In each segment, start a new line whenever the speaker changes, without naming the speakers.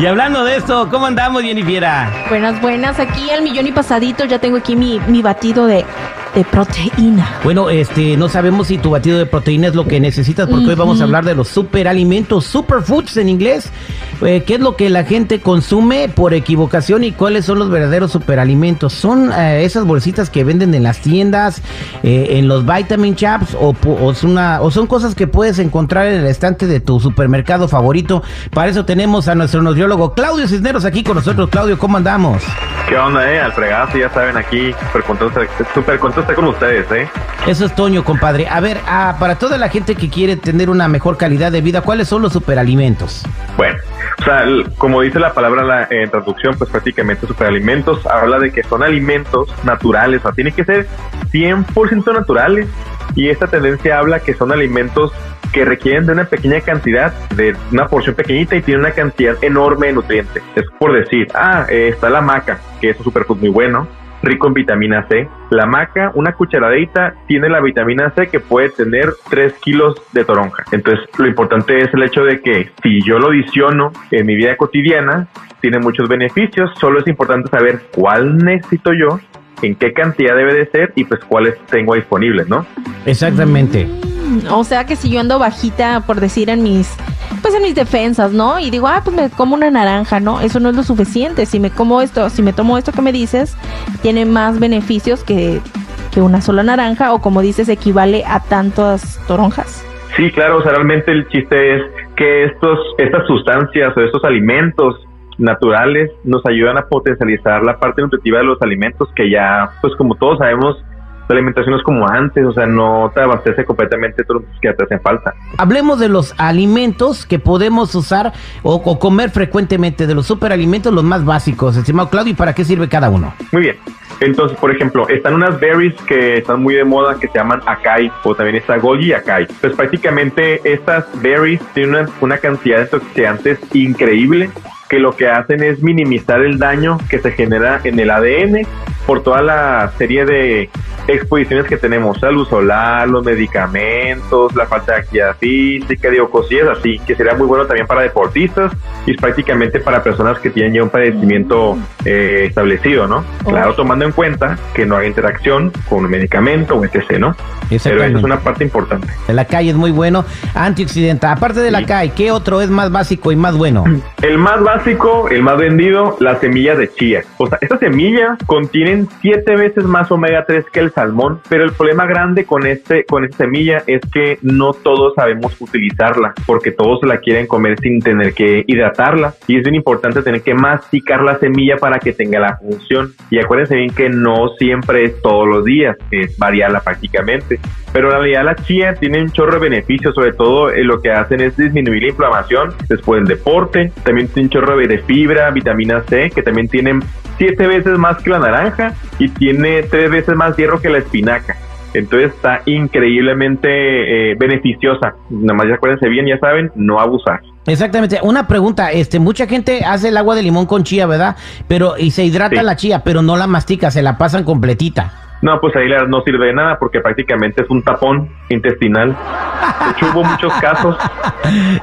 Y hablando de esto, ¿cómo andamos, Jennifer?
Buenas, buenas. Aquí al millón y pasadito ya tengo aquí mi, mi batido de, de proteína.
Bueno, este, no sabemos si tu batido de proteína es lo que necesitas porque hoy vamos a hablar de los superalimentos, superfoods en inglés. Eh, ¿Qué es lo que la gente consume por equivocación y cuáles son los verdaderos superalimentos? ¿Son eh, esas bolsitas que venden en las tiendas, eh, en los vitamin shops o, una- o son cosas que puedes encontrar en el estante de tu supermercado favorito? Para eso tenemos a nuestro nutriólogo Claudio Cisneros aquí con nosotros. Claudio, ¿cómo andamos?
¿Qué onda, eh? Al fregazo, ya saben, aquí, súper contento, súper contento con ustedes, eh.
Eso es Toño, compadre. A ver, ah, para toda la gente que quiere tener una mejor calidad de vida, ¿cuáles son los superalimentos?
Bueno, o sea, como dice la palabra en la en traducción, pues prácticamente superalimentos habla de que son alimentos naturales, o sea, tienen que ser 100% naturales. Y esta tendencia habla que son alimentos que requieren de una pequeña cantidad, de una porción pequeñita y tienen una cantidad enorme de nutrientes. Es por decir, ah, eh, está la maca, que es un superfood muy bueno, rico en vitamina C. La maca, una cucharadita, tiene la vitamina C que puede tener 3 kilos de toronja. Entonces, lo importante es el hecho de que si yo lo adiciono en mi vida cotidiana, tiene muchos beneficios. Solo es importante saber cuál necesito yo, en qué cantidad debe de ser y pues cuáles tengo disponibles, ¿no?
Exactamente.
O sea que si yo ando bajita, por decir, en mis, pues en mis defensas, ¿no? Y digo, ah, pues me como una naranja, ¿no? Eso no es lo suficiente. Si me como esto, si me tomo esto que me dices, tiene más beneficios que, que una sola naranja o como dices, equivale a tantas toronjas.
Sí, claro, o sea, realmente el chiste es que estos, estas sustancias o estos alimentos naturales nos ayudan a potencializar la parte nutritiva de los alimentos que ya, pues como todos sabemos, la alimentación es como antes, o sea, no te abastece completamente todos los que te hacen falta.
Hablemos de los alimentos que podemos usar o, o comer frecuentemente, de los superalimentos, los más básicos. Estimado Claudio, ¿y para qué sirve cada uno?
Muy bien. Entonces, por ejemplo, están unas berries que están muy de moda que se llaman acai o también está goji acai. Pues prácticamente estas berries tienen una, una cantidad de antioxidantes increíble que lo que hacen es minimizar el daño que se genera en el ADN por toda la serie de exposiciones que tenemos, la luz solar, los medicamentos, la falta de actividad física, digo, cosillas así, que sería muy bueno también para deportistas y prácticamente para personas que tienen ya un padecimiento eh, establecido, ¿no? Claro, tomando en cuenta que no hay interacción con un medicamento o etc., ¿no? Pero
Exactamente.
es una parte importante.
La calle es muy bueno, antioxidante. Aparte de la
Sí.
calle, ¿qué otro es más básico y más bueno?
El más básico, el más vendido, las semillas de chía. O sea, estas semillas contienen siete veces más omega 3 que el salmón, pero el problema grande con este con esta semilla es que no todos sabemos utilizarla, porque todos la quieren comer sin tener que hidratarla. Y es bien importante tener que masticar la semilla para que tenga la función. Y acuérdense bien que no siempre es todos los días, es variarla prácticamente. Pero en realidad la chía tiene un chorro de beneficios, sobre todo eh, lo que hacen es disminuir la inflamación después del deporte, también tiene un chorro de fibra, vitamina C, que también tienen siete veces más que la naranja y tiene tres veces más hierro que la espinaca. Entonces está increíblemente eh, beneficiosa. Nada más ya acuérdense bien, ya saben, no abusar.
Exactamente. Una pregunta, este, mucha gente hace el agua de limón con chía, ¿verdad? Pero y se hidrata
Sí.
la chía, pero no la mastica, se la pasan completita.
No, pues ahí no sirve de nada porque prácticamente es un tapón intestinal. De hecho, hubo muchos casos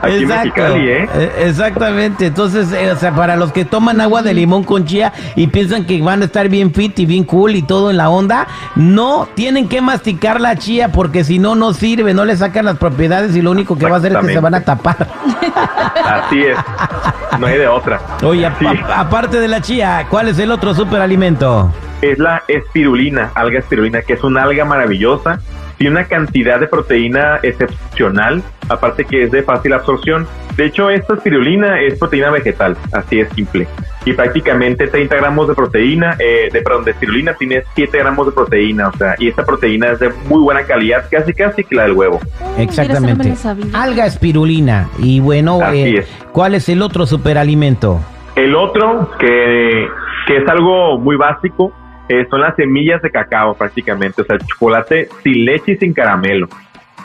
aquí en Mexicali, ¿eh?
Eh, Exactamente. Entonces, eh, o sea, para los que toman agua de limón con chía y piensan que van a estar bien fit y bien cool y todo en la onda, no tienen que masticar la chía porque si no, no sirve, no le sacan las propiedades y lo único que va a hacer es que se van a tapar.
Así es. No hay de otra.
Oye,
Sí.
aparte de la chía, ¿cuál es el otro superalimento?
Es la espirulina, alga espirulina, que es una alga maravillosa. Tiene una cantidad de proteína excepcional, aparte que es de fácil absorción. De hecho, esta espirulina es proteína vegetal, así es simple. y prácticamente 30 gramos de proteína, eh, de, perdón, de espirulina tiene 7 gramos de proteína, o sea, y esta proteína es de muy buena calidad, casi casi que la del huevo.
Exactamente. Alga espirulina. Y bueno, eh, ¿cuál es el otro superalimento?
El otro, que, que es algo muy básico, eh, son las semillas de cacao prácticamente, o sea, chocolate sin leche y sin caramelo.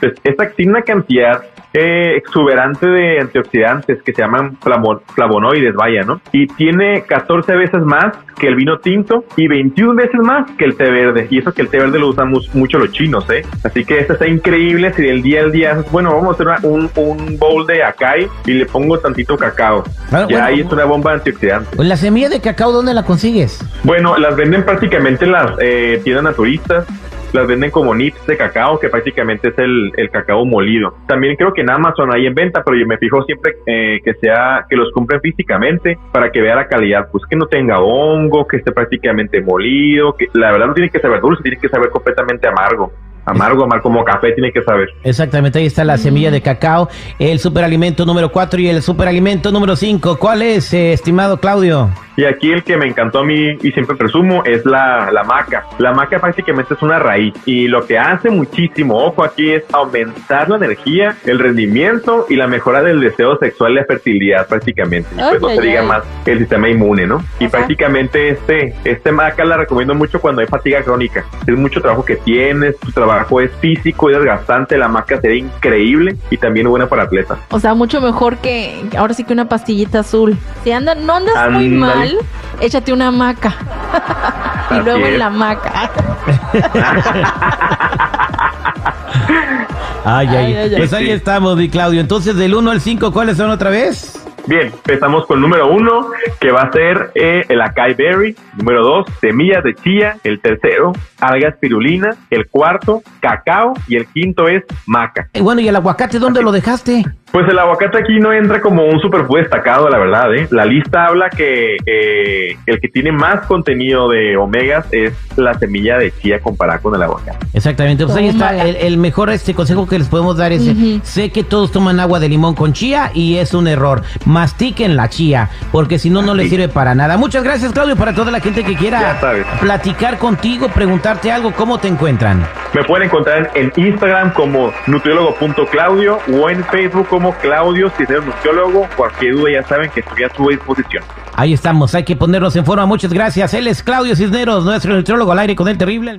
Entonces, esta tiene una cantidad eh, exuberante de antioxidantes que se llaman flavonoides, vaya, ¿no? Y tiene 14 veces más que el vino tinto y 21 veces más que el té verde. Y eso que el té verde lo usan mucho los chinos, ¿eh? Así que esto está increíble. Si del día al día bueno, vamos a hacer un, un, bowl de acai y le pongo tantito cacao. Ah, ya ahí es una bomba antioxidante.
¿La semilla de cacao dónde la consigues?
Bueno, las venden prácticamente en las eh, tiendas naturistas las venden como nips de cacao, que prácticamente es el, el, cacao molido. También creo que en Amazon hay en venta, pero yo me fijo siempre eh, que sea que los compren físicamente para que vea la calidad, pues que no tenga hongo, que esté prácticamente molido, que la verdad no tiene que saber dulce, tiene que saber completamente amargo. Amargo, amargo como café, tiene que saber.
Exactamente, ahí está la semilla de cacao, el superalimento número 4 y el superalimento número 5. ¿Cuál es, eh, estimado Claudio?
Y aquí el que me encantó a mí y siempre presumo es la, la maca. La maca prácticamente es una raíz y lo que hace muchísimo, ojo aquí, es aumentar la energía, el rendimiento y la mejora del deseo sexual y la fertilidad prácticamente. Y pues no se diga más el sistema inmune, ¿no? Y prácticamente este, este maca la recomiendo mucho cuando hay fatiga crónica. Es mucho trabajo que tienes, tu trabajo es físico y desgastante, la maca sería increíble y también buena para atletas.
O sea, mucho mejor que ahora sí que una pastillita azul. Si andan, no andas muy mal échate una maca. y luego en la maca.
ay, ay, Pues ahí estamos, mi Claudio. Entonces, del 1 al 5, ¿cuáles son otra vez?
Bien, empezamos con el número uno, que va a ser eh, el acai berry. Número dos, semillas de chía. El tercero, alga espirulina. El cuarto, cacao. Y el quinto es maca.
Eh, bueno, ¿y el aguacate dónde lo dejaste?
Pues el aguacate aquí no entra como un superfood destacado, la verdad. ¿eh? La lista habla que eh, el que tiene más contenido de omegas es la semilla de chía comparada con el aguacate.
Exactamente. Pues ahí está el, mejor este consejo que les podemos dar es, sé que todos toman agua de limón con chía y es un error. Mastiquen la chía, porque si no, no les sirve para nada. Muchas gracias, Claudio, para toda la gente que quiera platicar contigo, preguntarte algo, ¿cómo te encuentran?
Me pueden encontrar en Instagram como nutriólogo.claudio o en Facebook Claudio Cisneros, nutriólogo. Cualquier duda ya saben que estoy a su disposición.
Ahí estamos, hay que ponernos en forma. Muchas gracias. Él es Claudio Cisneros, nuestro nutriólogo al aire con el terrible.